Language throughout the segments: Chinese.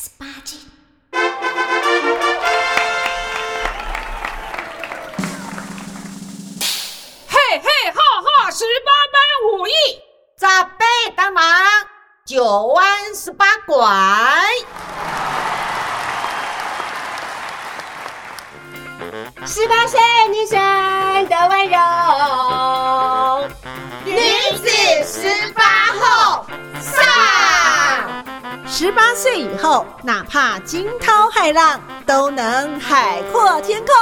十八禁。嘿嘿哈哈，十八般武艺，长辈帮忙，九弯十八拐。十八岁女生的温柔，女子十八后上。十八岁以后，哪怕惊涛骇浪，都能海阔天空。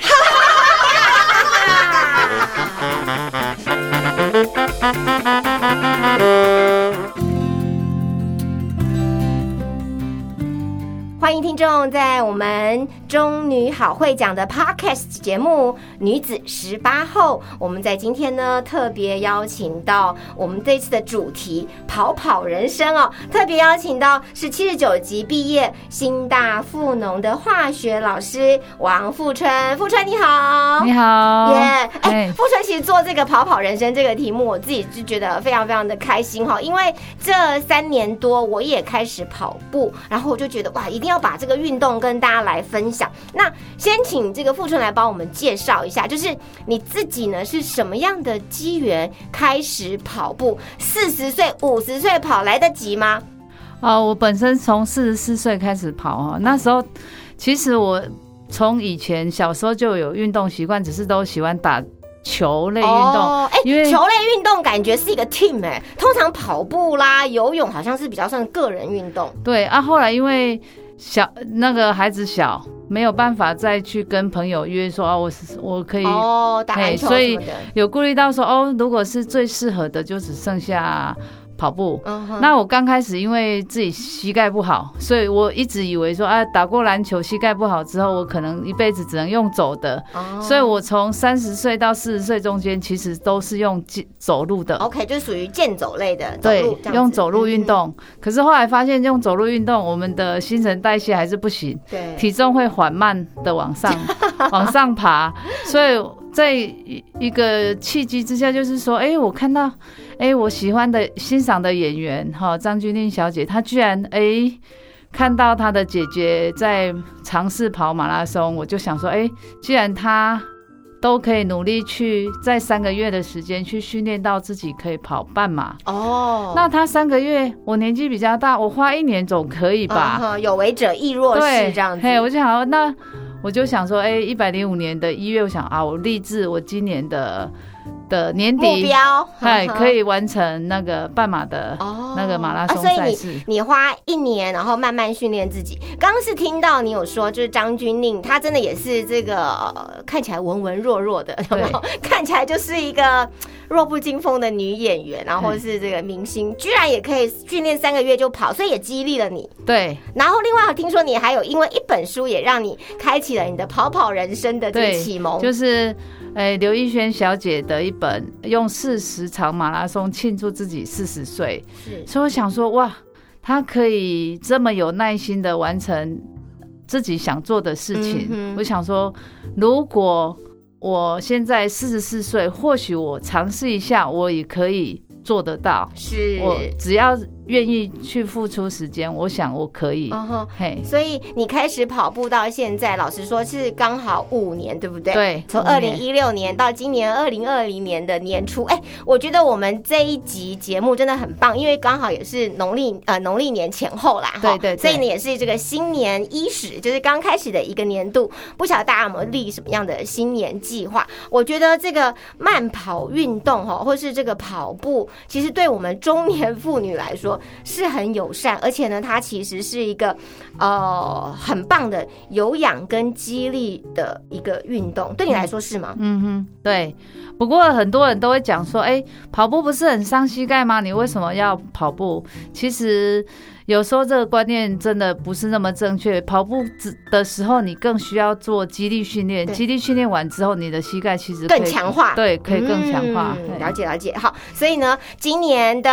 欢迎听众在我们中女好会讲的 Podcast 节目《女子十八后》，我们在今天呢特别邀请到我们这次的主题“跑跑人生”哦，特别邀请到是七十九级毕业新大附农的化学老师王富春。富春你好，你好，耶！哎，哎富春其实做这个“跑跑人生”这个题目，我自己就觉得非常非常的开心哈，因为这三年多我也开始跑步，然后我就觉得哇，一定要把这个运动跟大家来分享。那先请这个富春来帮我们介绍一下，就是你自己呢是什么样的机缘开始跑步？四十岁、五十岁跑来得及吗？啊，我本身从四十四岁开始跑哈，那时候其实我从以前小时候就有运动习惯，只是都喜欢打球类运动。哦，哎、因为球类运动感觉是一个 team 哎、通常跑步啦、游泳好像是比较算个人运动。对啊，后来因为小那个孩子小，没有办法再去跟朋友约说啊，我是我可以哦，打篮球所以。有顾虑到说哦，如果是最适合的，就只剩下跑步。那我刚开始因为自己膝盖不好，所以我一直以为说啊，打过篮球膝盖不好之后，我可能一辈子只能用走的，哦所以我从三十岁到四十岁中间，其实都是用健走路的。OK 就属于健走类的，对用走路运。嗯动。可是后来发现用走路运动，我们的新陈代谢还是不行，对，体重会缓慢的往上 往上爬。所以在一一个契机之下，就是说，哎、我看到，哎、我喜欢的、欣赏的演员哈，张钧甯小姐，她居然哎。看到她的姐姐在尝试跑马拉松，我就想说，哎、既然她都可以努力去在三个月的时间去训练到自己可以跑半马，哦，那她三个月，我年纪比较大，我花一年总可以吧？有为者亦若是对，这样子。嘿，我就想说，那我就想说，哎、一百零五年的一月，我想啊，我立志，我今年的的年底目，标，哎，嗯哼可以完成那个半马的哦那个马拉松啊所以你赛事。你花一年，然后慢慢训练自己。刚刚是听到你有说，就是张钧甯，她真的也是这个、呃看起来文文弱弱的，有没有？看起来就是一个弱不禁风的女演员，然后是这个明星，居然也可以训练三个月就跑，所以也激励了你。对然后另外听说你还有因为一本书也让你开启了你的跑跑人生的这个启蒙，就是。哎，刘亦轩小姐的一本用四十场马拉松庆祝自己四十岁，是所以我想说，哇，她可以这么有耐心的完成自己想做的事情。嗯我想说，如果我现在四十四岁，或许我尝试一下，我也可以做得到。是，我只要愿意去付出时间，我想我可以。嗯哼。嘿，所以你开始跑步到现在，老实说是刚好五年，对不对？对从二零一六年到今年二零二零年的年初，哎，我觉得我们这一集节目真的很棒，因为刚好也是农历呃农历年前后啦，对对所以呢也是这个新年伊始，就是刚开始的一个年度，不晓得大家有没有立什么样的新年计划？我觉得这个慢跑运动哈，或是这个跑步，其实对我们中年妇女来说是很友善，而且呢，它其实是一个呃很棒的有氧跟激励的一个运动。对你来说是吗？嗯哼，对。不过很多人都会讲说，哎、跑步不是很伤膝盖吗？你为什么要跑步？其实有时候这个观念真的不是那么正确。跑步只的时候，你更需要做肌力训练。对肌力训练完之后，你的膝盖其实更强化对，可以更强化。嗯了解了解，好，所以呢，今年的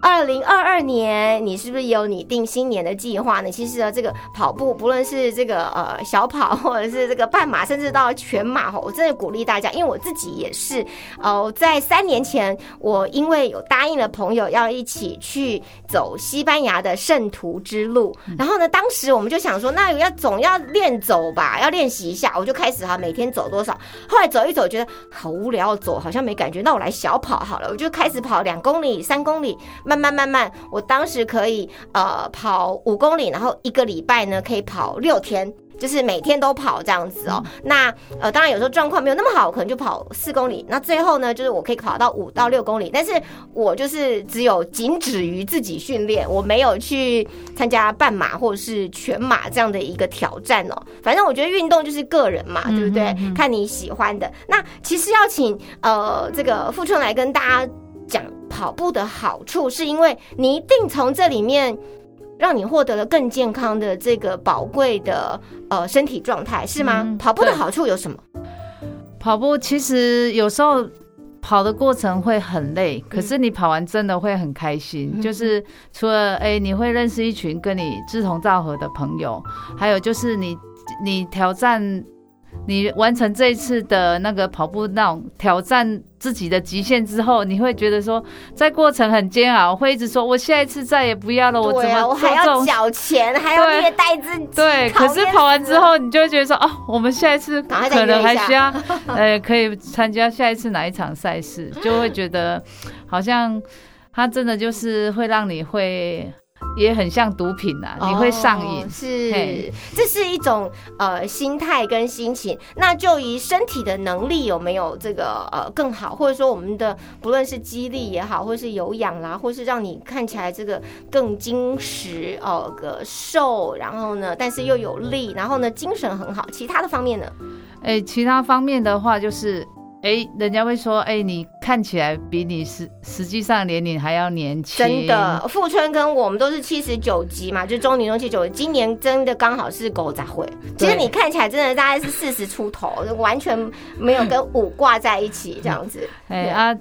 二零二二年，你是不是有你定新年的计划呢？其实呢，这个跑步，不论是这个呃小跑，或者是这个半马，甚至到全马哈，我真的鼓励大家，因为我自己也是，呃，在三年前，我因为有答应了朋友要一起去走西班牙的的圣徒之路。然后呢，当时我们就想说，那要总要练走吧，要练习一下。我就开始哈，每天走多少。后来走一走，觉得好无聊，走好像没感觉。那我来小跑好了，我就开始跑两公里、三公里，慢慢慢慢。我当时可以呃跑五公里，然后一个礼拜呢可以跑六天。就是每天都跑这样子哦，那呃，当然有时候状况没有那么好，可能就跑四公里。那最后呢，就是我可以跑到五到六公里，但是我就是只有仅止于自己训练，我没有去参加半马或者是全马这样的一个挑战哦。反正我觉得运动就是个人嘛，对不对？看你喜欢的。那其实要请呃这个富春来跟大家讲跑步的好处，是因为你一定从这里面。让你获得了更健康的这个宝贵的呃身体状态，是吗？跑步的好处有什么？跑步其实有时候跑的过程会很累，可是你跑完真的会很开心。就是除了哎，你会认识一群跟你志同道合的朋友，还有就是你你挑战。你完成这一次的那个跑步那种挑战自己的极限之后，你会觉得说，在过程很煎熬，会一直说我下一次再也不要了。我怎么我还要缴钱，还要虐待自己。对，可是跑完之后，你就会觉得说，哦，我们下一次 可能还需要，呃，可以参加下一次哪一场赛事，就会觉得好像它真的就是会让你会。也很像毒品呐，你会上瘾。是，这是一种呃心态跟心情。那就以身体的能力有没有这个呃更好，或者说我们的不论是肌力也好，或是有氧啦，或是让你看起来这个更精实哦个瘦，然后呢，但是又有力，然后呢精神很好。其他的方面呢？哎，其他方面的话就是。哎，人家会说，哎，你看起来比你实实际上年龄还要年轻。真的，富春跟我们都是七十九级嘛，就中年中七九，今年真的刚好是狗杂会。其实你看起来真的大概是四十出头，完全没有跟五挂在一起这样子。哎啊，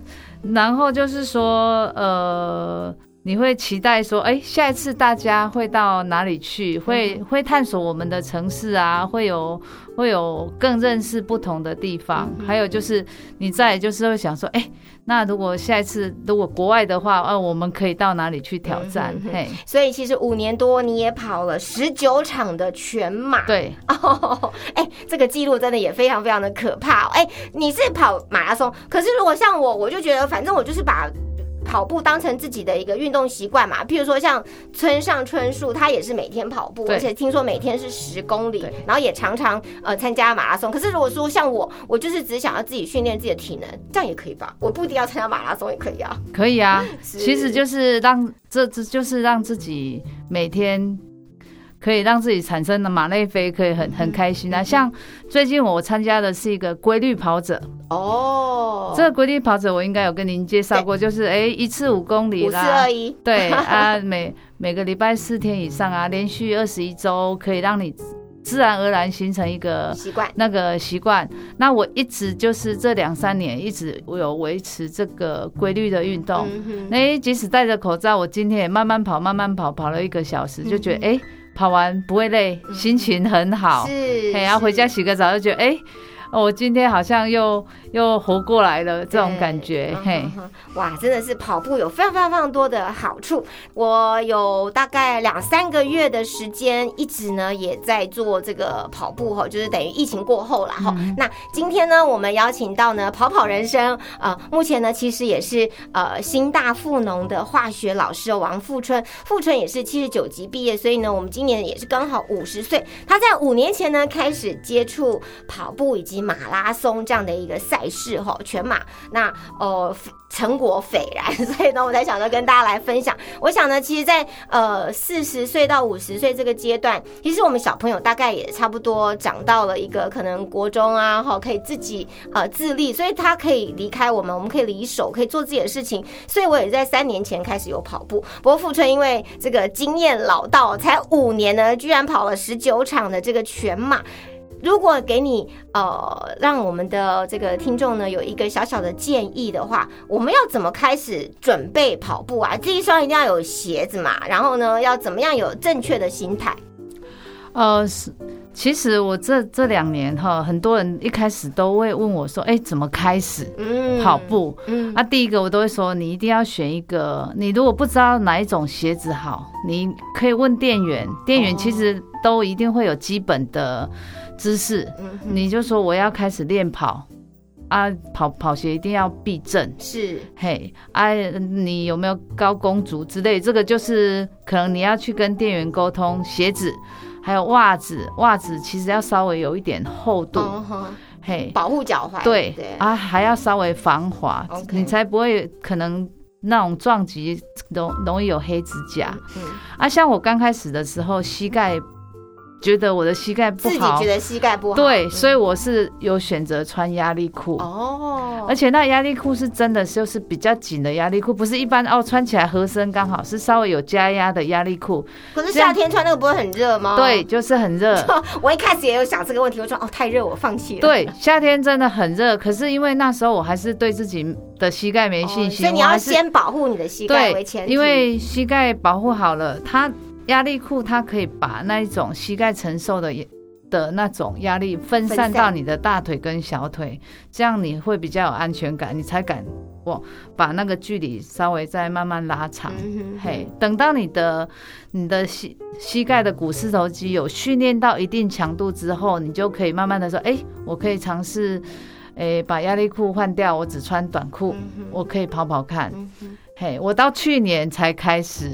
然后就是说，呃。你会期待说，哎，下一次大家会到哪里去？会会探索我们的城市啊，会有会有更认识不同的地方。还有就是，你再就是会想说，哎，那如果下一次如果国外的话，呃，我们可以到哪里去挑战？嘿，所以其实五年多你也跑了十九场的全马，对，哦，哎，这个记录真的也非常非常的可怕。哎，你是跑马拉松，可是如果像我，我就觉得反正我就是把。跑步当成自己的一个运动习惯嘛，譬如说像村上春树，他也是每天跑步，而且听说每天是十公里，然后也常常呃参加马拉松。可是如果说像我，我就是只想要自己训练自己的体能，这样也可以吧？我不一定要参加马拉松也可以啊。可以啊，其实就是让这这就是让自己每天。可以让自己产生的马内啡可以很很开心。啊！像最近我参加的是一个规律跑者。哦，这个规律跑者我应该有跟您介绍过，就是哎一次五公里啦，五四二一，对啊，每每个礼拜四天以上啊，连续二十一周，可以让你自然而然形成一个习惯，那个习惯。那我一直就是这两三年一直我有维持这个规律的运动，哎，即使戴着口罩，我今天也慢慢跑，慢慢跑，跑了一个小时，就觉得哎。跑完不会累，心情很好，是，然后回家洗个澡就觉得，哎。我今天好像又又活过来了，这种感觉，嘿，哇，真的是跑步有非常非常非常多的好处。我有大概两三个月的时间，一直呢也在做这个跑步哈，就是等于疫情过后了哈。那今天呢，我们邀请到呢跑跑人生，呃，目前呢其实也是呃新大富农的化学老师王富春，富春也是七十九级毕业，所以呢，我们今年也是刚好五十岁。他在五年前呢开始接触跑步以及马拉松这样的一个赛事哈，全马那呃成果斐然，所以呢，我才想着跟大家来分享。我想呢，其实，在呃四十岁到五十岁这个阶段，其实我们小朋友大概也差不多长到了一个可能国中啊，哈，可以自己呃自立，所以他可以离开我们，我们可以离手，可以做自己的事情。所以我也在三年前开始有跑步。不过富春因为这个经验老道，才五年呢，居然跑了十九场的这个全马。如果给你呃，让我们的这个听众呢有一个小小的建议的话，我们要怎么开始准备跑步啊？第一双一定要有鞋子嘛，然后呢，要怎么样有正确的心态？呃，是其实我这这两年哈，很多人一开始都会问我说：“哎，怎么开始嗯跑，步？”嗯啊，第一个我都会说，你一定要选一个。你如果不知道哪一种鞋子好，你可以问店员，店员其实都一定会有基本的知识。嗯你就说我要开始练跑啊，跑跑鞋一定要避震。是嘿，啊，你有没有高弓足之类？这个就是可能你要去跟店员沟通鞋子，还有袜子，袜子其实要稍微有一点厚度，嗯，嘿，保护脚踝，对对，啊，还要稍微防滑你才不会可能那种撞击容容易有黑指甲嗯，啊。像我刚开始的时候，膝盖觉得我的膝盖不好自己觉，得膝盖不好，对，嗯所以我是有选择穿压力裤。哦，而且那压力裤是真的就是比较紧的压力裤，不是一般哦穿起来合身刚好，是稍微有加压的压力裤。可是夏天穿那个不会很热吗？对，，就是很热。我一开始也有想这个问题，我说哦太热，我放弃了。对，夏天真的很热，可是因为那时候我还是对自己的膝盖没哦，信心，所以你要先保护你的膝盖为前因为膝盖保护好了，它压力裤它可以把那一种膝盖承受的的那种压力分分散散到你的大腿跟小腿，这样你会比较有安全感，你才敢我把那个距离稍微再慢慢拉长。嗯哼嘿，等到你的你的膝膝盖的股四头肌有训练到一定强度之后，你就可以慢慢的说，哎、我可以尝试，哎、把压力裤换掉，我只穿短裤，嗯我可以跑跑看。嘿，我到去年才开始，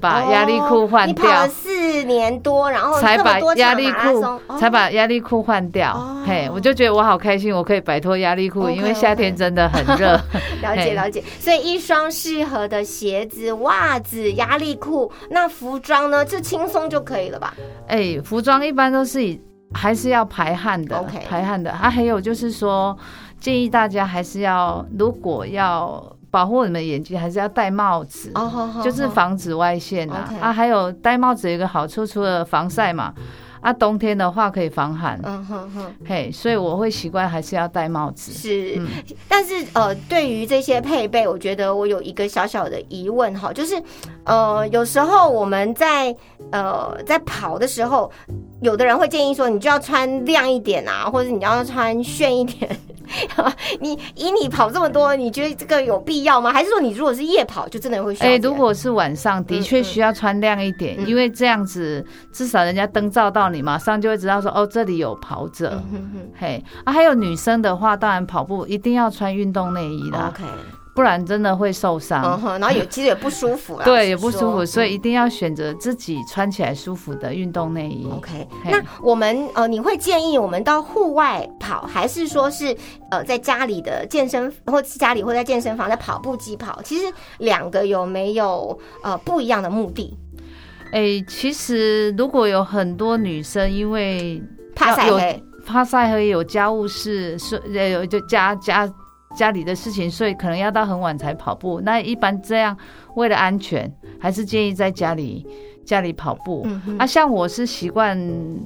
把压力裤换哦你跑了掉四年多，然后才把压力裤才把压力裤换掉。哦。嘿，我就觉得我好开心，我可以摆脱压力裤因为夏天真的很热。了解了解，所以一双适合的鞋子、袜子、压力裤，那服装呢，就轻松就可以了吧？哎，服装一般都是以还是要排汗的 OK 排汗的。啊。还有就是说，建议大家还是要，如果要保护你们眼睛，还是要戴帽子。就是防紫外线啊啊，还有戴帽子有一个好处，除了防晒嘛，啊，冬天的话可以防寒，嗯哼哼，嘿，所以我会习惯还是要戴帽子。是，嗯但是呃，对于这些配备，我觉得我有一个小小的疑问哈，就是呃，有时候我们在呃在跑的时候，有的人会建议说，你就要穿亮一点啊，或者你要穿炫一点。你以你跑这么多，你觉得这个有必要吗？还是说你如果是夜跑，就真的会需要哎？如果是晚上，的确需要穿亮一点，嗯因为这样子至少人家灯照到你，马上就会知道说，哦，这里有跑者。嗯哼哼嘿啊，还有女生的话，当然跑步一定要穿运动内衣啦，，OK，不然真的会受嗯伤。哼，然后也其实也不舒服啦，对，也不舒服，所以一定要选择自己穿起来舒服的运动内衣。OK，那我们呃，你会建议我们到户外跑，还是说是呃在家里的健身，或是家里或在健身房在跑步机跑？其实两个有没有呃不一样的目的？哎、其实如果有很多女生因为怕晒黑，怕晒黑，有家务事，是呃有就家家家里的事情，所以可能要到很晚才跑步。那一般这样为了安全，还是建议在家里家里跑步。嗯啊，像我是习惯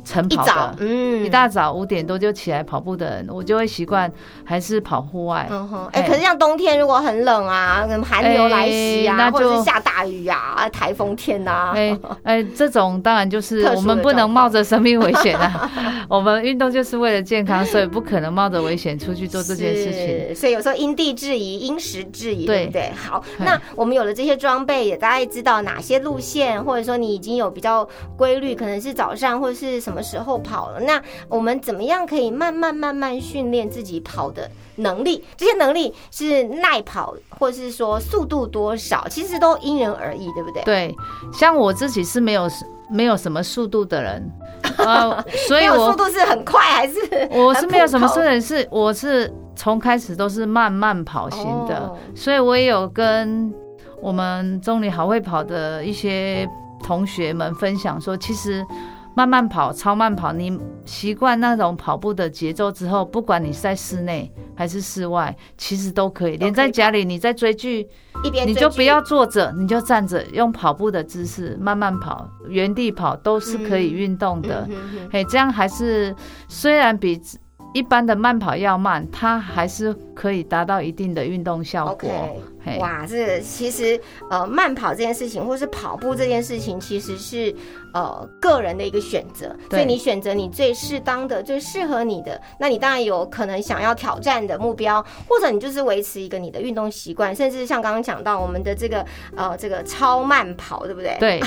晨跑一早的，嗯一大早五点多就起来跑步的人，我就会习惯还是跑户外。嗯哼，哎、哎可是像冬天如果很冷啊，什么寒流来袭啊，哎那就或者是下大雨啊，台风天呐、啊，哎哎，这种当然就是我们不能冒着生命危险啊！我们运动就是为了健康，所以不可能冒着危险出去做这件事情。所以有时候因地制宜、因时制宜，对对不对？好，嗯那我们有了这些装备，也大概知道哪些路线，或者说你已经有比较规律，可能是早上或者是什么时候跑了。那我们怎么样可以慢慢慢慢训练自己跑的能力？这些能力是耐跑，或是说速度多少，其实都因人而异，对不对？对，像我自己是没有没有什么速度的人，呃，所以 我速度是很快还是 我是没有什么速度是我是从开始都是慢慢跑型的，哦所以我也有跟我们中里好会跑的一些同学们分享说，其实。慢慢跑，超慢跑，你习惯那种跑步的节奏之后，不管你是在室内还是室外，其实都可以。连在家里，你在追剧，一边你就不要坐着，你就站着，用跑步的姿势慢慢跑，原地跑都是可以运动的。嘿，这样还是虽然比一般的慢跑要慢，它还是可以达到一定的运动效果。哇，这个其实呃，慢跑这件事情，或是跑步这件事情，其实是呃个人的一个选择。所以你选择你最适当的、最适合你的，那你当然有可能想要挑战的目标，或者你就是维持一个你的运动习惯，甚至像刚刚讲到我们的这个呃这个超慢跑，对不对？对，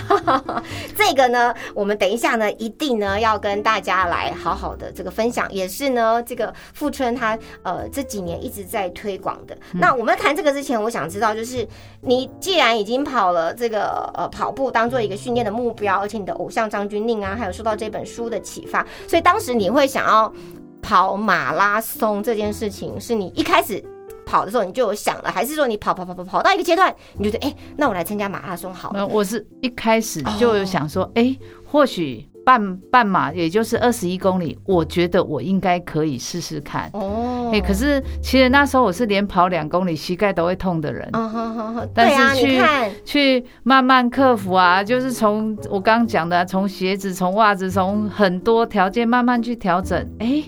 这个呢，我们等一下呢，一定呢要跟大家来好好的这个分享，也是呢这个富春他呃这几年一直在推广的。那我们谈这个之前，我想知道就是你既然已经跑了这个呃跑步当做一个训练的目标，而且你的偶像张钧甯啊，还有受到这本书的启发，所以当时你会想要跑马拉松这件事情，是你一开始。跑的时候你就有想了，还是说你跑跑跑跑跑到一个阶段，你觉得哎、那我来参加马拉松好了？我是一开始就有想说，哎、或许半半马也就是二十一公里，我觉得我应该可以试试看。哦哎、可是其实那时候我是连跑两公里膝盖都会痛的人，但是去去慢慢克服啊，就是从我刚刚讲的啊，从鞋子、从袜子、从很多条件慢慢去调整。哎、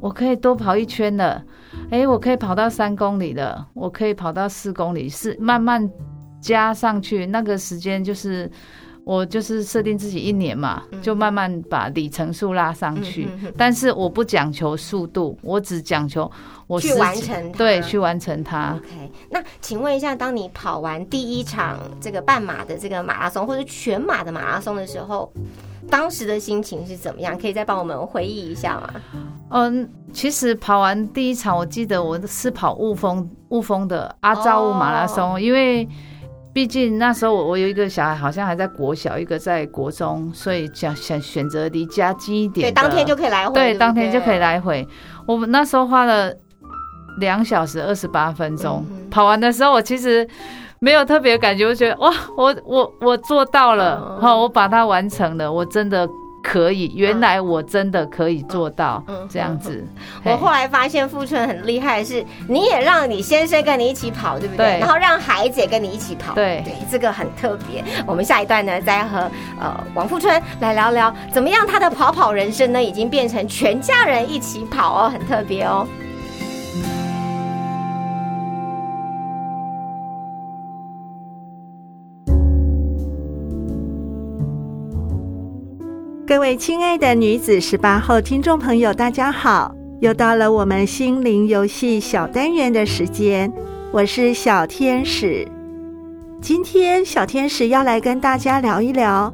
我可以多跑一圈了，哎、我可以跑到三公里了，我可以跑到四公里，是慢慢加上去。那个时间就是我就是设定自己一年嘛，就慢慢把里程数拉上去。但是我不讲求速度，我只讲求我去完成它对，去完成它。OK，那请问一下，当你跑完第一场这个半马的这个马拉松，或者全马的马拉松的时候，当时的心情是怎么样？可以再帮我们回忆一下吗？嗯，其实跑完第一场，我记得我是跑雾峰雾峰的阿昭雾马拉松，因为毕竟那时候我我有一个小孩，好像还在国小，一个在国中，所以想想选择离家近一，点对，当天就可以来回，对，当天就可以。来回。我们那时候花了两小时二十八分钟，嗯跑完的时候，我其实。没有特别感觉，我觉得哇，我我我做到了，嗯哈、我把它完成了，我真的可以，原来我真的可以做到嗯这样子。我嘿后来发现富春很厉害的是，你也让你先生跟你一起跑，对不对？对然后让孩子也跟你一起跑，对对，这个很特别。我们下一段呢，再和呃王富春来聊聊，怎么样他的跑跑人生呢，已经变成全家人一起跑哦，很特别哦。各位亲爱的女子十八后听众朋友，大家好！又到了我们心灵游戏小单元的时间，我是小天使。今天小天使要来跟大家聊一聊，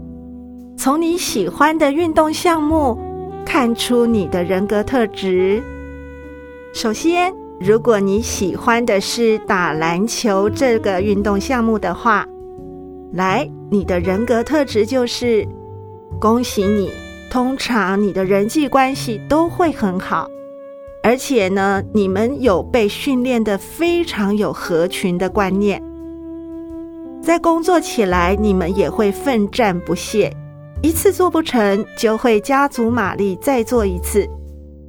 从你喜欢的运动项目看出你的人格特质。首先，如果你喜欢的是打篮球这个运动项目的话，来，你的人格特质就是。恭喜你，通常你的人际关系都会很好，而且呢，你们有被训练的非常有合群的观念，在工作起来你们也会奋战不懈，一次做不成就会加足马力再做一次，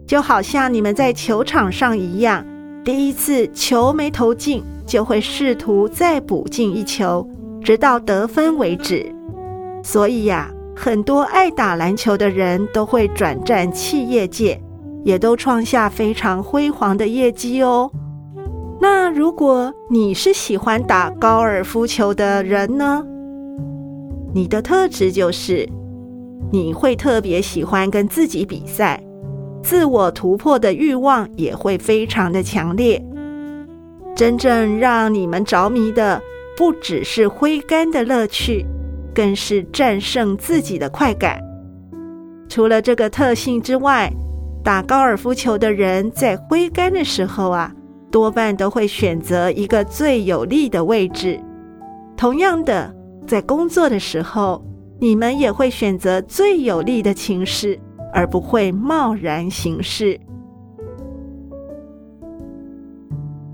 就好像你们在球场上一样，第一次球没投进就会试图再补进一球，直到得分为止。所以呀、很多爱打篮球的人都会转战企业界，也都创下非常辉煌的业绩哦。那如果你是喜欢打高尔夫球的人呢？你的特质就是你会特别喜欢跟自己比赛，自我突破的欲望也会非常的强烈。真正让你们着迷的，不只是挥杆的乐趣。更是战胜自己的快感。除了这个特性之外，打高尔夫球的人在挥杆的时候啊，多半都会选择一个最有利的位置。同样的，在工作的时候，你们也会选择最有利的情势，而不会贸然行事。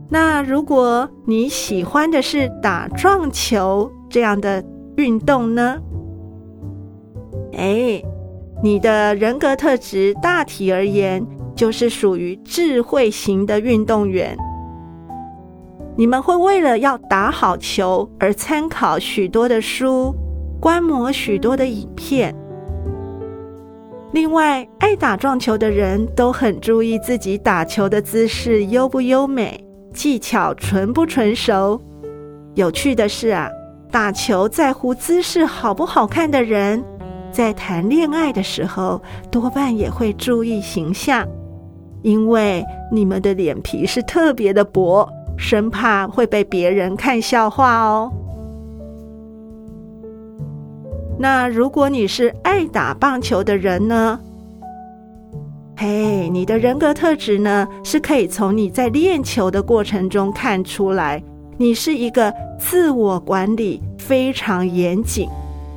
那如果你喜欢的是打撞球这样的，运动呢？哎，你的人格特质大体而言，就是属于智慧型的运动员。你们会为了要打好球而参考许多的书，观摩许多的影片。另外，爱打撞球的人都很注意自己打球的姿势优不优美，技巧纯不纯熟。有趣的是啊，打球在乎姿势好不好看的人，在谈恋爱的时候多半也会注意形象，因为你们的脸皮是特别的薄，生怕会被别人看笑话哦。那如果你是爱打棒球的人呢？嘿，你的人格特质呢，是可以从你在练球的过程中看出来，你是一个自我管理非常严谨，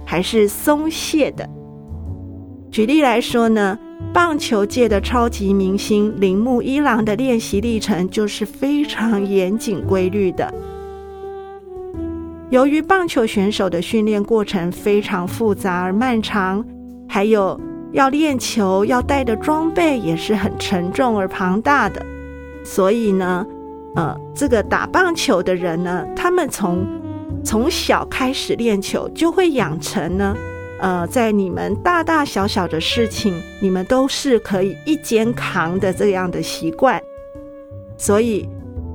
还是松懈的。举例来说呢，棒球界的超级明星铃木一郎的练习历程就是非常严谨规律的。由于棒球选手的训练过程非常复杂而漫长，还有要练球要带的装备也是很沉重而庞大的，所以呢，呃，这个打棒球的人呢，他们从从小开始练球，就会养成呢，呃，在你们大大小小的事情，你们都是可以一肩扛的这样的习惯。所以，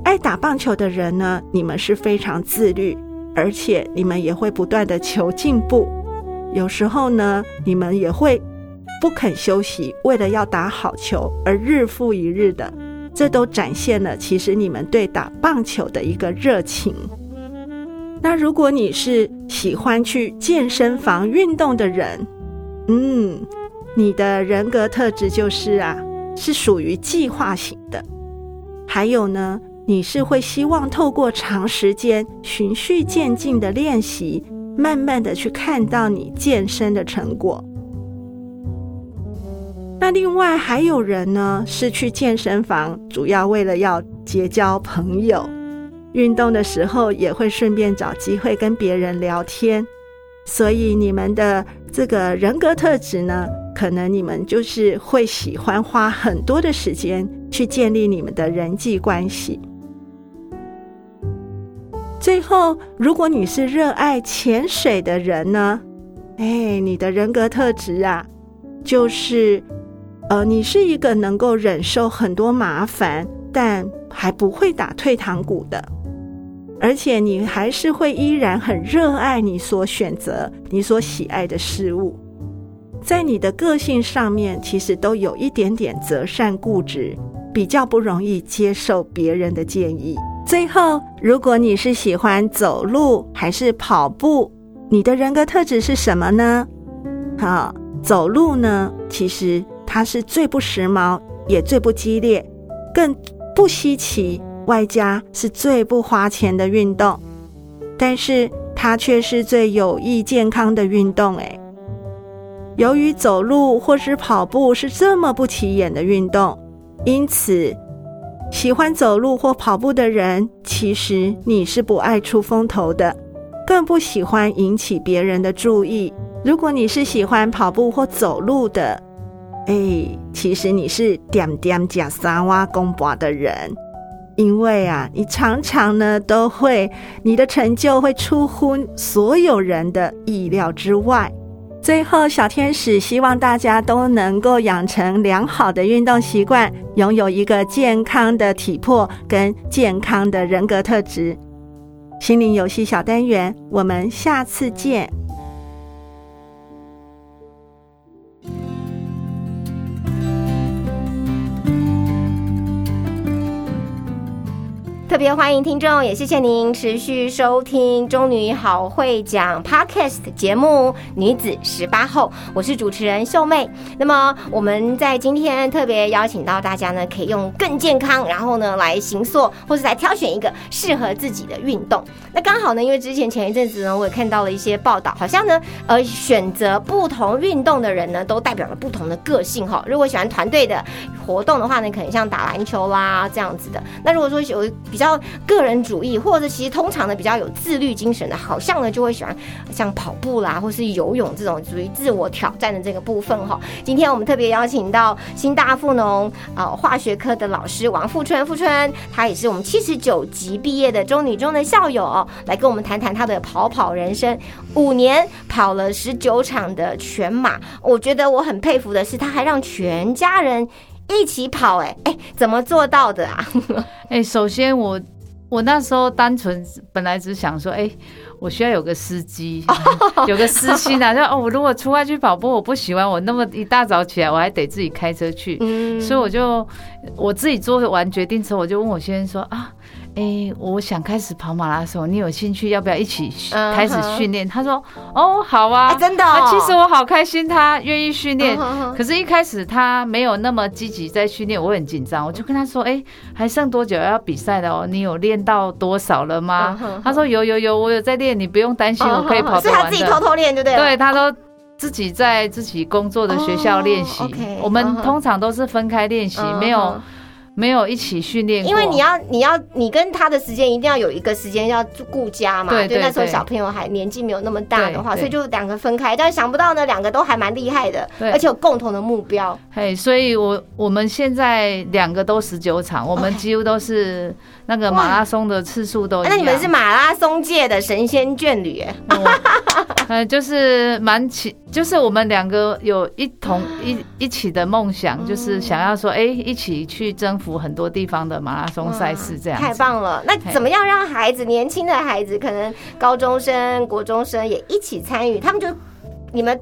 爱打棒球的人呢，你们是非常自律。而且你们也会不断的求进步，有时候呢，你们也会不肯休息，为了要打好球而日复一日的，这都展现了其实你们对打棒球的一个热情。那如果你是喜欢去健身房运动的人，嗯，你的人格特质就是啊，是属于计划型的。还有呢。你是会希望透过长时间循序渐进的练习，慢慢的去看到你健身的成果。那另外还有人呢，是去健身房主要为了要结交朋友，运动的时候也会顺便找机会跟别人聊天。所以你们的这个人格特质呢，可能你们就是会喜欢花很多的时间去建立你们的人际关系。最后，如果你是热爱潜水的人呢？哎，你的人格特质啊，就是，呃，你是一个能够忍受很多麻烦，但还不会打退堂鼓的，而且你还是会依然很热爱你所选择、你所喜爱的事物。在你的个性上面，其实都有一点点择善固执，比较不容易接受别人的建议。最后，如果你是喜欢走路还是跑步，你的人格特质是什么呢？好，走路呢，其实它是最不时髦，也最不激烈，更不稀奇，外加是最不花钱的运动，但是它却是最有益健康的运动。诶，由于走路或是跑步是这么不起眼的运动，因此。喜欢走路或跑步的人，其实你是不爱出风头的，更不喜欢引起别人的注意。如果你是喜欢跑步或走路的，哎，其实你是点点加三哇公博的人，因为啊，你常常呢都会，你的成就会出乎所有人的意料之外。最后，小天使希望大家都能够养成良好的运动习惯，拥有一个健康的体魄跟健康的人格特质。心灵游戏小单元，我们下次见。特别欢迎听众，也谢谢您持续收听《中女好会讲》Podcast 节目《女子十八后》，我是主持人秀妹。那么我们在今天特别邀请到大家呢，可以用更健康，然后呢来行塑，或是来挑选一个适合自己的运动。那刚好呢，因为之前前一阵子呢，我也看到了一些报道，好像呢，呃，选择不同运动的人呢，都代表了不同的个性哈。如果喜欢团队的活动的话呢，可能像打篮球啦这样子的。那如果说有比比较个人主义，或者其实通常呢比较有自律精神的，好像呢就会喜欢像跑步啦，或是游泳这种属于自我挑战的这个部分哈。今天我们特别邀请到新大富农呃化学科的老师王富春，富春他也是我们七十九级毕业的中女中的校友，来跟我们谈谈他的跑跑人生。五年跑了十九场的全马，我觉得我很佩服的是，他还让全家人。一起跑，哎哎，怎么做到的啊？哎，首先我我那时候单纯本来只想说，哎、我需要有个司机，有个私心啊，就哦，我如果出外去跑步，我不喜欢我那么一大早起来，我还得自己开车去，嗯。所以我就我自己做完决定之后，我就问我先生说啊，哎、我想开始跑马拉松，你有兴趣要不要一起开始训练？他说哦，好啊，哎真的其实我好开心，他愿意训练。可是，一开始他没有那么积极在训练，我很紧张。我就跟他说：“哎、还剩多久要比赛了哦？你有练到多少了吗？”他说：“有有有，我有在练，你不用担心，我可以跑是。他自己偷偷练就对不。对对他都自己在自己工作的学校练习。我们通常都是分开练习，没有没有一起训练。因为你要你要你跟他的时间一定要有一个时间要顾家嘛，对对就那时候小朋友还年纪没有那么大的话，所以就两个分开。但是想不到呢，两个都还蛮厉害的，而且有共同的目标。嘿，所以我我们现在两个都十九场，我们几乎都是那个马拉松的次数都一样。那你们是马拉松界的神仙眷侣，哎呃，就是蛮起，就是我们两个有一同 一一起的梦想，就是想要说，哎、一起去征服很多地方的马拉松赛事，这样。太棒了！那怎么样让孩子，年轻的孩子，可能高中生、国中生也一起参与？他们就你们。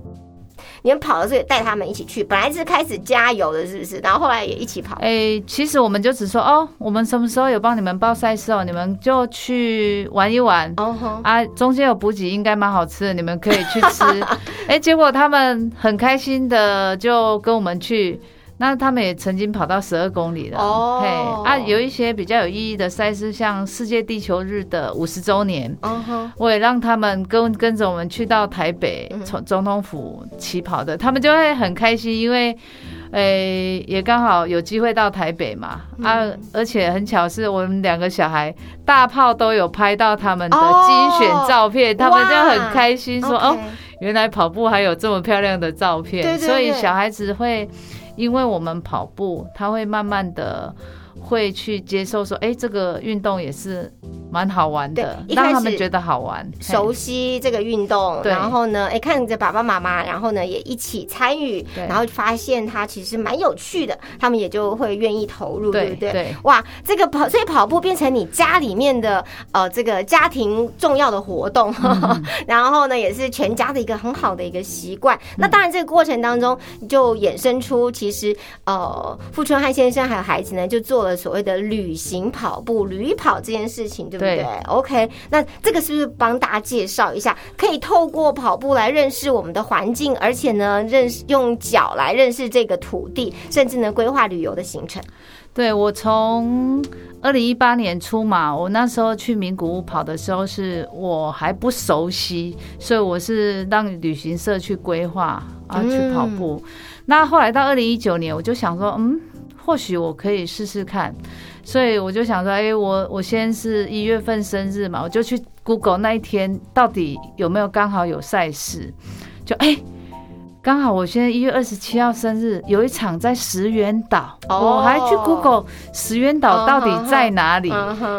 你们跑的时候也带他们一起去，本来是开始加油的，是不是？然后后来也一起跑。哎、其实我们就只说哦，我们什么时候有帮你们报赛事哦，你们就去玩一玩。哦吼，啊，中间有补给，应该蛮好吃的，你们可以去吃。哎、结果他们很开心的就跟我们去，那他们也曾经跑到十二公里了。哦。嘿，啊，有一些比较有意义的赛事，像世界地球日的五十周年，嗯，我也让他们跟跟着我们去到台北嗯。从总统府起跑的，他们就会很开心，因为。诶、也刚好有机会到台北嘛，啊，嗯而且很巧是我们两个小孩大炮都有拍到他们的哦。精选照片，他们就哇很开心说哦，原来跑步还有这么漂亮的照片，所以小孩子会因为我们跑步，它会慢慢的会去接受说，哎、这个运动也是蛮好玩的，一开始让他们觉得好玩，熟悉这个运动，然后呢，哎，看着爸爸妈妈，然后呢也一起参与，然后发现它其实蛮有趣的，他们也就会愿意投入，对不对？对对。哇，这个跑，所以跑步变成你家里面的呃这个家庭重要的活动，嗯。然后呢也是全家的一个很好的一个习惯。嗯。那当然这个过程当中就衍生出，其实呃傅春汉先生还有孩子呢就做了所谓的旅行跑步、旅跑这件事情，对不对对 o k 那这个是不是帮大家介绍一下？可以透过跑步来认识我们的环境，而且呢认识用脚来认识这个土地，甚至呢规划旅游的行程。对我从二零一八年初嘛，我那时候去名古屋跑的时候，是我还不熟悉，所以我是让旅行社去规划啊嗯去跑步。那后来到二零一九年，我就想说，嗯，或许我可以试试看，所以我就想说，哎、我我先是一月份生日嘛，我就去 Google 那一天到底有没有刚好有赛事，就哎。刚好我现在一月二十七号生日，有一场在石原岛，哦我还去 Google 石原岛到底在哪里？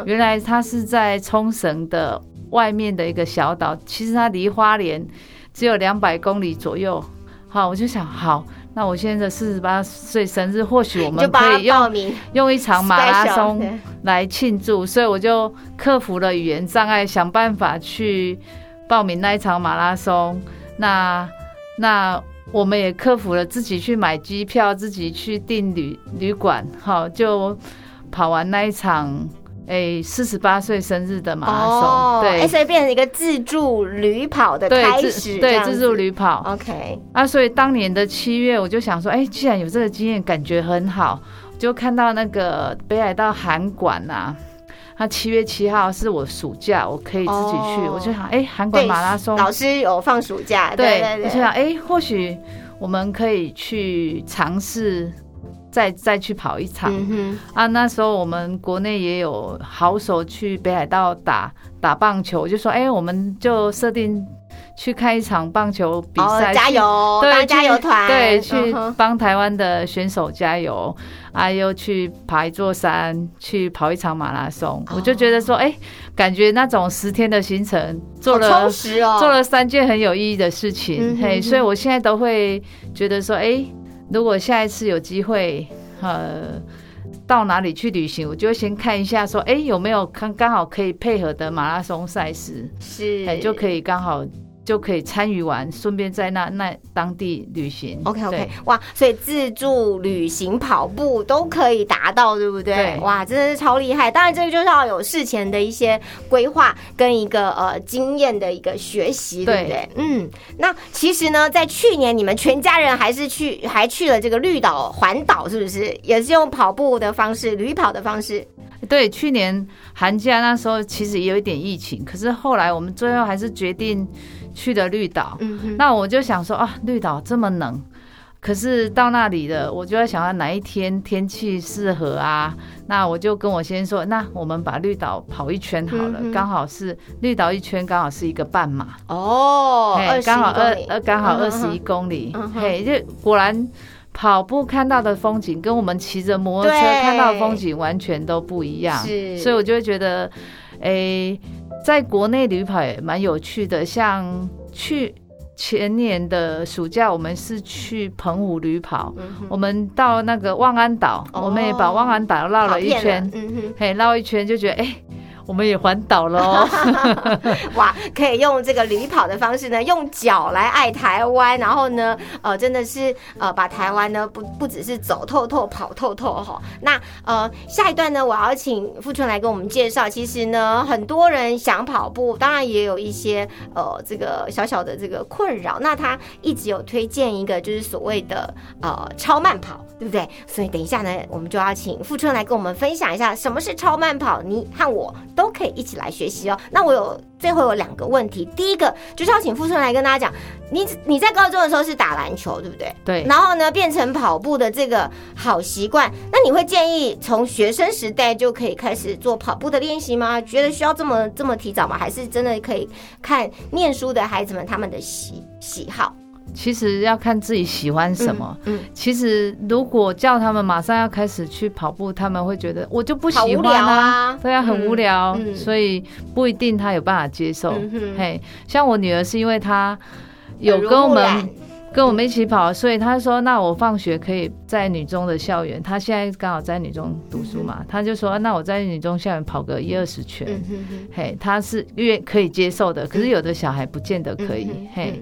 原来它是在冲绳的外面的一个小岛，其实它离花莲只有两百公里左右。好，我就想，好，那我现在的四十八岁生日，或许我们就可以用用一场马拉松对来庆祝，所以我就克服了语言障碍，想办法去报名那一场马拉松。那那我们也克服了自己去买机票，自己去订旅旅馆，好就跑完那一场。诶，四十八岁生日的马拉松，哦，对。哎，所以变成一个自助旅跑的开始，对自助旅跑，OK，啊，所以当年的七月，我就想说，哎、既然有这个经验，感觉很好，就看到那个北海道函馆呐，他七月七号是我暑假，我可以自己去，哦。我就想，哎、韩馆对，马拉松，老师有放暑假，对，我就想，哎、或许我们可以去尝试。再再去跑一场、嗯啊！那时候我们国内也有好手去北海道打打棒球，我就说，哎、我们就设定去看一场棒球比，赛，哦，加油，对，当加油团，对，嗯去帮台湾的选手加油，啊，又去爬一座山，去跑一场马拉松，我就觉得说，哎、感觉那种十天的行程做了做了三件很有意义的事嗯情，哼嘿，所以我现在都会觉得说，哎、如果下一次有机会，呃。到哪里去旅行，我就会先看一下说，哎、有没有刚刚好可以配合的马拉松赛事，是哎、就可以刚好就可以参与完，顺便在那那当地旅行。OK OK，哇，所以自助、旅行、跑步都可以达到，对不对？对哇，真的是超厉害。当然，这个就是要有事前的一些规划跟一个呃经验的一个学习，对不对？嗯，那其实呢，在去年你们全家人还是去还去了这个绿岛环岛，是不是？也是用跑步的方式、旅跑的方式。对，去年寒假那时候其实也有一点疫情，可是后来我们最后还是决定去的绿岛。嗯，那我就想说啊，绿岛这么冷，可是到那里了，我就在想要哪一天天气适合啊？那我就跟我先生说，那我们把绿岛跑一圈好了刚、好是绿岛一圈刚好是一个半马，哦，刚好二呃刚好二十一公里。嘿，就果然。跑步看到的风景跟我们骑着摩托车看到的风景完全都不一样，是。所以我就会觉得，诶、在国内旅跑也蛮有趣的。像去前年的暑假，我们是去澎湖旅跑，嗯我们到那个望安岛，哦我们也把望安岛绕了一圈。嘿，绕一圈就觉得，哎、我们也环岛了哦。哇，可以用这个旅跑的方式呢，用脚来爱台湾，然后呢，呃，真的是呃，把台湾呢不不只是走透透、跑透透哈。那呃，下一段呢，我要请富春来跟我们介绍。其实呢，很多人想跑步，当然也有一些呃这个小小的这个困扰。那他一直有推荐一个，就是所谓的呃超慢跑，对不对？所以等一下呢，我们就要请富春来跟我们分享一下什么是超慢跑，你和我都可以一起来学习哦。那我有最后有两个问题，第一个就是要请富春来跟大家讲，你你在高中的时候是打篮球，对不对？对，然后呢，变成跑步的这个好习惯，那你会建议从学生时代就可以开始做跑步的练习吗？觉得需要这么这么提早吗？还是真的可以看念书的孩子们他们的喜喜好？其实要看自己喜欢什么。嗯，其实如果叫他们马上要开始去跑步，他们会觉得我就不喜欢啊。对啊，很无聊，所以不一定他有办法接受。嗯嘿，像我女儿是因为她有跟我们跟我们一起跑，所以他说，那我放学可以在女中的校园，他现在刚好在女中读书嘛，他就说，那我在女中校园跑个一二十圈。嗯哼哼。嘿，他是越可以接受的，可是有的小孩不见得可以。嗯嘿，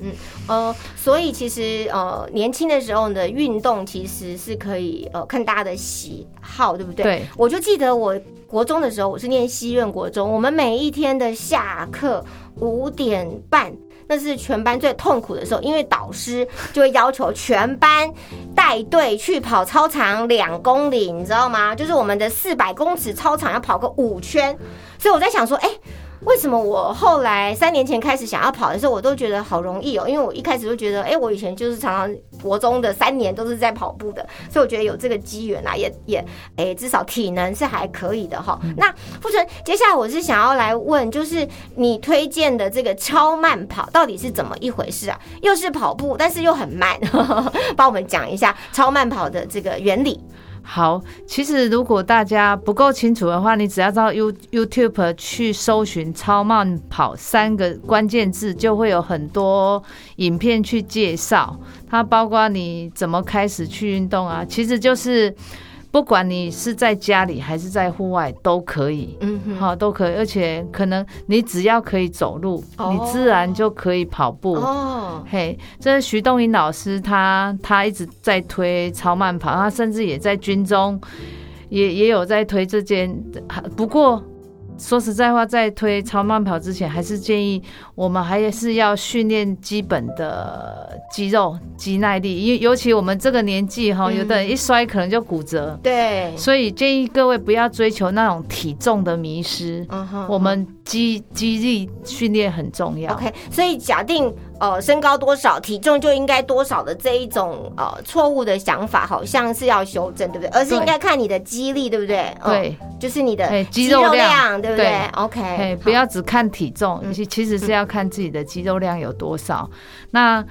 嗯所以其实呃，年轻的时候的运动其实是可以呃看大家的喜好，对不对？对，我就记得我国中的时候，我是念西苑国中，我们每一天的下课五点半。那是全班最痛苦的时候，因为导师就会要求全班带队去跑操场两公里，你知道吗？就是我们的四百公尺操场要跑个五圈，所以我在想说，哎、为什么我后来三年前开始想要跑的时候，我都觉得好容易哦？因为我一开始就觉得，哎、我以前就是常常国中的三年都是在跑步的，所以我觉得有这个机缘啊，也也，哎、至少体能是还可以的哈。那富春，接下来我是想要来问，就是你推荐的这个超慢跑到底是怎么一回事啊？又是跑步，但是又很慢，呵 呵帮我们讲一下超慢跑的这个原理。好，其实如果大家不够清楚的话，你只要到 You YouTube 去搜寻“超慢跑”三个关键字，就会有很多影片去介绍。它包括你怎么开始去运动啊，其实就是不管你是在家里还是在户外都可以。嗯，好，都可以，而且可能你只要可以走路，哦你自然就可以跑步。哦，嘿，这是徐冬云老师他他一直在推超慢跑，他甚至也在军中也也有在推这件。不过说实在话，在推超慢跑之前，还是建议我们还是要训练基本的肌肉肌耐力，因为尤其我们这个年纪哈，嗯有的人一摔可能就骨折，对，所以建议各位不要追求那种体重的迷失。嗯哼我们肌肌力训练很重要。OK，所以假定呃身高多少，体重就应该多少的这一种呃错误的想法，好像是要修正，对不对？而是应该看你的肌力，对不对？嗯，对，就是你的哎肌肌肉肉量量，对不对对？OK，哎，不要只看体重，嗯其其实是要看自己的肌肉量有多少。那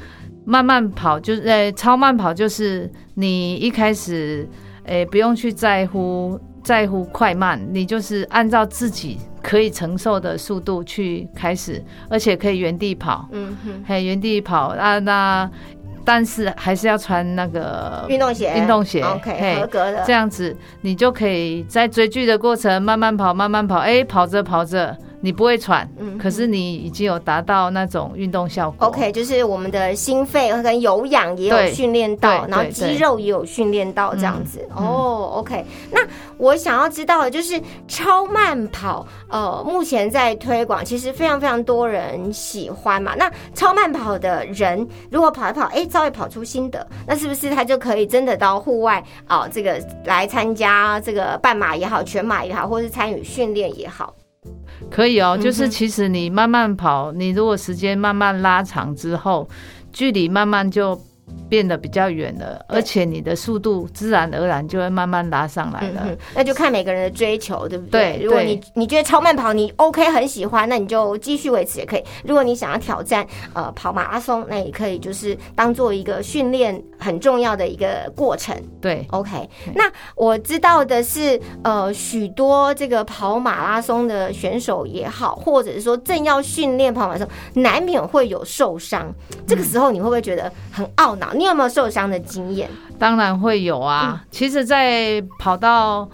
慢慢跑就是，呃，超慢跑就是你一开始，诶，不用去在乎在乎快慢，你就是按照自己可以承受的速度去开始，而且可以原地跑，嗯哼，嘿，原地跑啊，那但是还是要穿那个运动鞋，运动鞋，OK，合格的。这。样子，你就可以在追剧的过程慢慢跑，慢慢跑，哎、跑着跑着，你不会喘，嗯可是你已经有达到那种运动效果。OK，就是我们的心肺跟有氧也有对训练到，然后肌肉也有训练到，这样子。哦，OK。那我想要知道的就是超慢跑，呃，目前在推广，其实非常非常多人喜欢嘛。那超慢跑的人，如果跑一跑，哎，稍微跑出心得，那是不是他就可以真的到户外啊、这个来参加这个半马也好，全马也好，或是参与训练也好？可以哦，就是其实你慢慢跑，你如果时间慢慢拉长之后，距离慢慢就变得比较远了，而且你的速度自然而然就会慢慢拉上来了。嗯，那就看每个人的追求，对不对？对如果你你觉得超慢跑你 OK 很喜欢，那你就继续维持也可以。如果你想要挑战呃跑马拉松，那也可以就是当做一个训练很重要的一个过程。对，OK，那我知道的是，呃，许多这个跑马拉松的选手也好，或者是说正要训练跑马拉松，难免会有受伤。这个时候你会不会觉得很懊恼？你有没有受伤的经验？当然会有啊。嗯其实，在跑到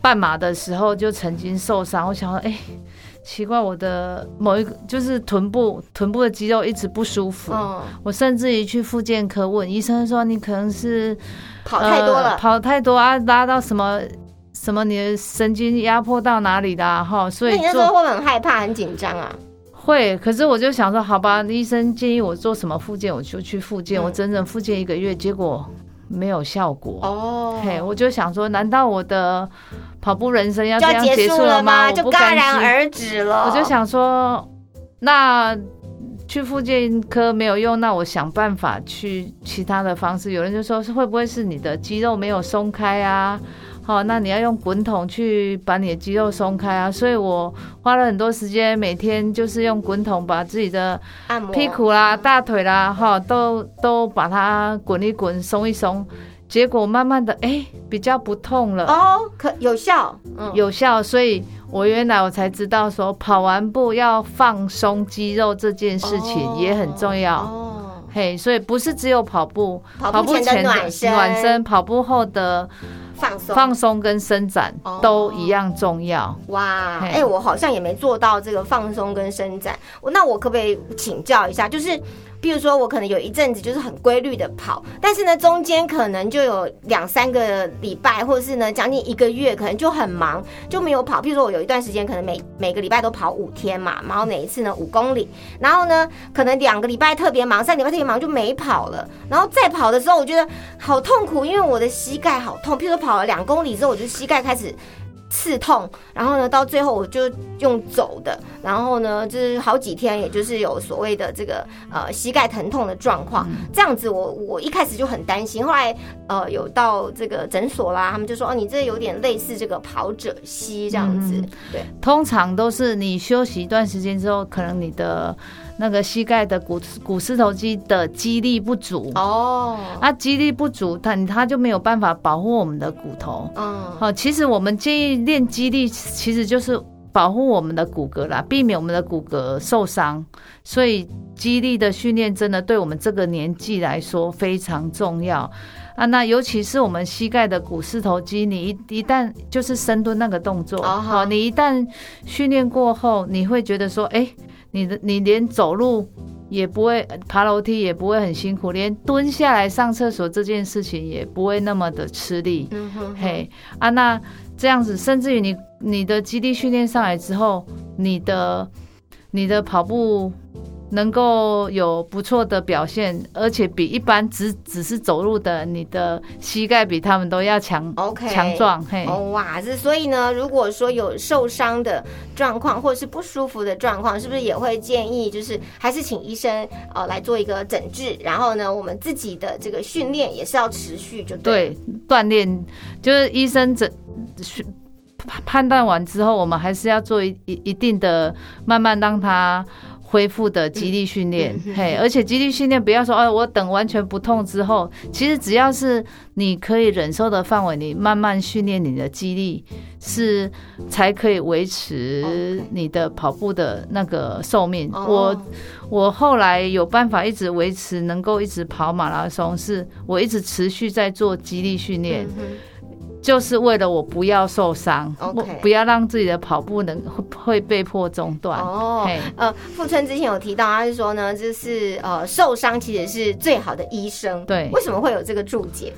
半马的时候就曾经受伤，我想说，哎、奇怪，我的某一个就是臀部臀部的肌肉一直不舒服。嗯，我甚至于去复健科问医生说，你可能是跑太多了。呃跑太多啊，拉到什么什么你的神经压迫到哪里啦、哈，所以那你那时候做会不会很害怕、很紧张啊？会，可是我就想说，好吧，医生建议我做什么复健，我就去复健。嗯我整整复健一个月，结果没有效果。哦嘿，我就想说，难道我的跑步人生要这样结束了束吗？就戛然。而止了。我就，想说，那去复健科没有用，那我想办法去其他的方式。有人就说，是会不会是你的肌肉没有松开啊？好，那你要用滚筒去把你的肌肉松开啊。所以我花了很多时间，每天就是用滚筒把自己的屁股啦、大腿啦，哈，都都把它滚一滚、松一松，结果慢慢的，哎、比较不痛了，哦，可有效，嗯，有效。所以我原来我才知道说，跑完步要放松肌肉这件事情也很重要。哦，嘿，所以不是只有跑步，跑步前的暖身暖身，跑步后的放松，放松跟伸展哦都一样重要。哇，嘿哎、我好像也没做到这个放松跟伸展。我那我可不可以请教一下？就是，比如说我可能有一阵子就是很规律的跑，但是呢中间可能就有两三个礼拜，或者是呢将近一个月，可能就很忙，就没有跑。譬如说我有一段时间可能每每个礼拜都跑五天嘛，然后哪一次呢五公里，然后呢可能两个礼拜特别忙，三个礼拜特别忙就没跑了。然后再跑的时候，我觉得好痛苦，因为我的膝盖好痛。譬如说跑了两公里之后，我就膝盖开始刺痛，然后呢，到最后我就用走的，然后呢，就是好几天，也就是有所谓的这个呃膝盖疼痛的状况。这样子我，我一开始就很担心，后来呃有到这个诊所啦，他们就说哦，你这有点类似这个跑者膝这样子，嗯。对，通常都是你休息一段时间之后，可能你的那个膝盖的股股四头肌的肌力不足，哦，啊，肌力不足，它它就没有办法保护我们的骨头。嗯，好，其实我们建议练肌力，其实就是保护我们的骨骼啦，避免我们的骨骼受伤。所以肌力的训练真的对我们这个年纪来说非常重要啊。那尤其是我们膝盖的股四头肌，你一一旦就是深蹲那个动作，哦好，你一旦训练过后，你会觉得说，哎、你的你连走路。也不会爬楼梯，也不会很辛苦，连蹲下来上厕所这件事情也不会那么的吃力。嗯哼哼，嘿啊，那这样子，甚至于你你的基地训练上来之后，你的你的跑步能够有不错的表现，而且比一般只只是走路的，你的膝盖比他们都要强 OK 强壮。嘿，哦哇，这所以呢，如果说有受伤的状况或者是不舒服的状况，是不是也会建议就是还是请医生呃来做一个诊治，然后呢，我们自己的这个训练也是要持续就对锻炼就是医生诊判判断完之后，我们还是要做一一一定的，慢慢让它恢复的肌力训练。嘿，而且肌力训练不要说，哎，我等完全不痛之后，其实只要是你可以忍受的范围，你慢慢训练你的肌力，是才可以维持你的跑步的那个寿命。哦。我我后来有办法一直维持，能够一直跑马拉松，是我一直持续在做肌力训练。就是为了我不要受伤 OK 我不要让自己的跑步能会会被迫中断。哦嘿，呃，富春之前有提到，他是说呢，就是呃，受伤其实是最好的医生。对为什么会有这个注解？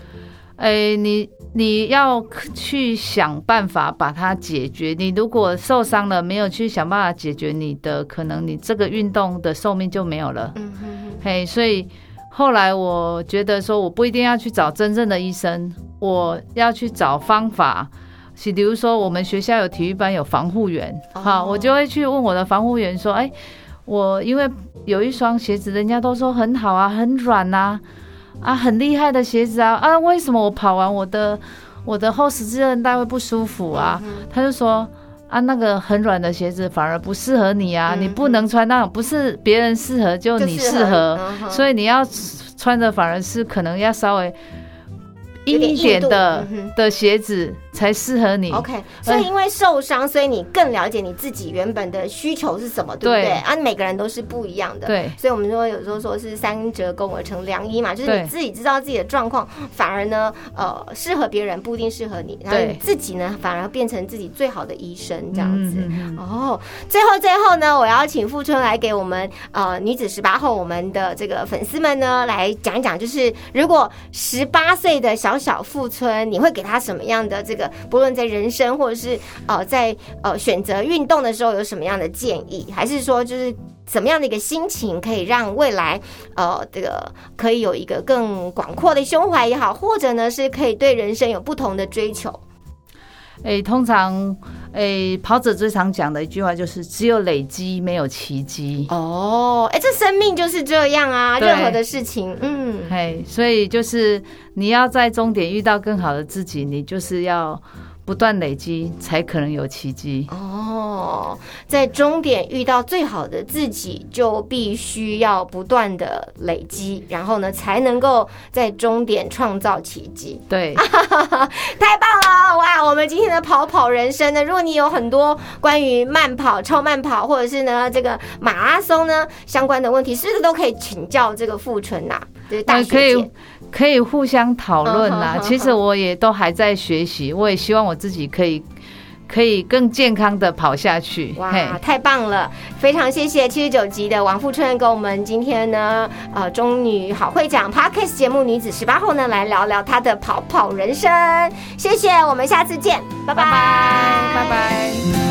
哎、你你要去想办法把它解决。你如果受伤了，没有去想办法解决你的，可能你这个运动的寿命就没有了。嗯哼嘿，所以后来我觉得说，我不一定要去找真正的医生，我要去找方法。是，比如说我们学校有体育班有防护员，哦好，我就会去问我的防护员说，哎、我因为有一双鞋子，人家都说很好啊，很软呐、啊，很厉害的鞋子啊，啊，为什么我跑完我的我的后十字韧带会不舒服啊？嗯他就说。啊，那个很软的鞋子反而不适合你啊！嗯你不能穿那种，不是别人适合就你就适适合，所以你要穿的反而是可能要稍微硬一点的的鞋子才适合你。OK，所以因为受伤，所以你更了解你自己原本的需求是什么，对不对？对啊，每个人都是不一样的。对所以我们说有时候说是三折肱而成良医嘛，就是你自己知道自己的状况，反而呢，呃，适合别人不一定适合你，然后对你自己呢，反而变成自己最好的医生这样子。嗯嗯嗯哦，最后最后呢，我要请富春来给我们呃女子十八后我们的这个粉丝们呢来讲一讲，就是如果十八岁的小小富春，你会给他什么样的这个，不论在人生或者是呃在呃选择运动的时候有什么样的建议，还是说就是。怎么样的一个心情可以让未来，呃，这个可以有一个更广阔的胸怀也好，或者呢是可以对人生有不同的追求？诶、通常诶、跑者最常讲的一句话就是只有累积没有奇迹。哦，哎，这生命就是这样啊，任何的事情，嗯，嘿，所以就是你要在终点遇到更好的自己，你就是要不断累积，才可能有奇迹。哦，在终点遇到最好的自己，就必须要不断的累积，然后呢，才能够在终点创造奇迹。对，太棒了！哇，我们今天的跑跑人生呢，如果你有很多关于慢跑、超慢跑，或者是呢这个马拉松呢相关的问题，是不是都可以请教这个富春呐、就是大学呃可以姐。可以互相讨论啦。其实我也都还在学习，我也希望我自己可以可以更健康的跑下去。哇，太棒了！非常谢谢七十九集的王富春跟我们今天呢，呃，中女好会讲 Podcast 节目女子十八后呢，来聊聊她的跑跑人生。谢谢，我们下次见，拜拜，拜拜。